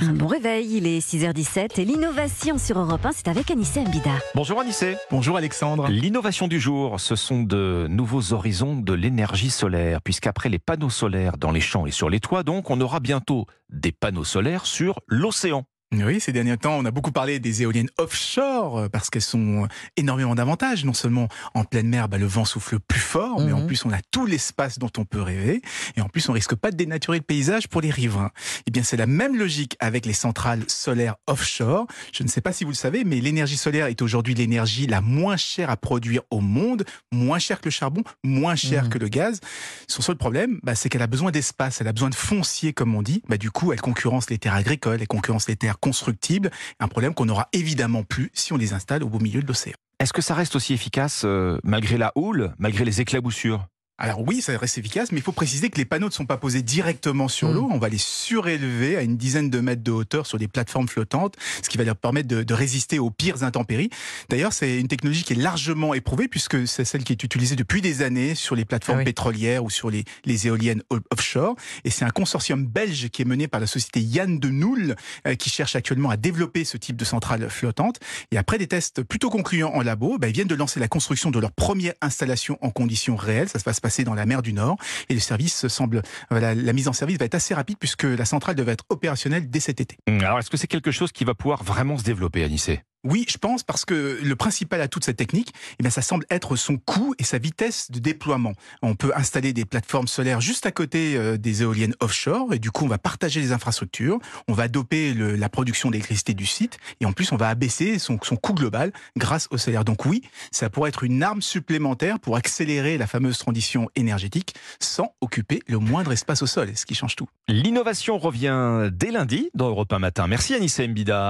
solaire. Un bon réveil, il est 6h17 et l'innovation sur Europe 1, c'est avec Anissé Mbida. Bonjour Anissé. Bonjour Alexandre. L'innovation du jour, ce sont de nouveaux horizons de l'énergie solaire, puisqu'après les panneaux solaires dans les champs et sur les toits, donc, on aura bientôt des panneaux solaires sur l'océan. Oui, ces derniers temps, on a beaucoup parlé des éoliennes offshore euh, parce qu'elles sont énormément d'avantages. Non seulement en pleine mer, bah, le vent souffle plus fort, mais en Mhm. plus on a tout l'espace dont on peut rêver. Et en plus, on risque pas de dénaturer le paysage pour les riverains. Eh bien, c'est la même logique avec les centrales solaires offshore. Je ne sais pas si vous le savez, mais l'énergie solaire est aujourd'hui l'énergie la moins chère à produire au monde, moins chère que le charbon, moins chère Mhm. que le gaz. Son seul problème, bah, c'est qu'elle a besoin d'espace, elle a besoin de foncier, comme on dit. Bah, du coup, elle concurrence les terres agricoles, elle concurrence les terres constructibles. Un problème qu'on n'aura évidemment plus si on les installe au beau milieu de l'océan. Est-ce que ça reste aussi efficace euh, malgré la houle, malgré les éclaboussures? Alors oui, ça reste efficace, mais il faut préciser que les panneaux ne sont pas posés directement sur Mm. l'eau. On va les surélever à une dizaine de mètres de hauteur sur des plateformes flottantes, ce qui va leur permettre de, de résister aux pires intempéries. D'ailleurs, c'est une technologie qui est largement éprouvée puisque c'est celle qui est utilisée depuis des années sur les plateformes Ah oui. pétrolières ou sur les, les éoliennes offshore. Et c'est un consortium belge qui est mené par la société Yann de Noul euh, qui cherche actuellement à développer ce type de centrale flottante. Et après des tests plutôt concluants en labo, bah, ils viennent de lancer la construction de leur première installation en conditions réelles. Ça se va se dans la mer du Nord. Et le service semble, voilà, la mise en service va être assez rapide puisque la centrale devait être opérationnelle dès cet été. Hum, Alors, est-ce que c'est quelque chose qui va pouvoir vraiment se développer, Anissé? Oui, je pense parce que le principal atout de cette technique, eh bien, ça semble être son coût et sa vitesse de déploiement. On peut installer des plateformes solaires juste à côté euh, des éoliennes offshore et du coup, on va partager les infrastructures, on va doper la production d'électricité du site et en plus, on va abaisser son, coût global grâce au solaire. Donc oui, ça pourrait être une arme supplémentaire pour accélérer la fameuse transition énergétique sans occuper le moindre espace au sol, ce qui change tout. L'innovation revient dès lundi dans Europe 1 Matin. Merci Anissé Mbida.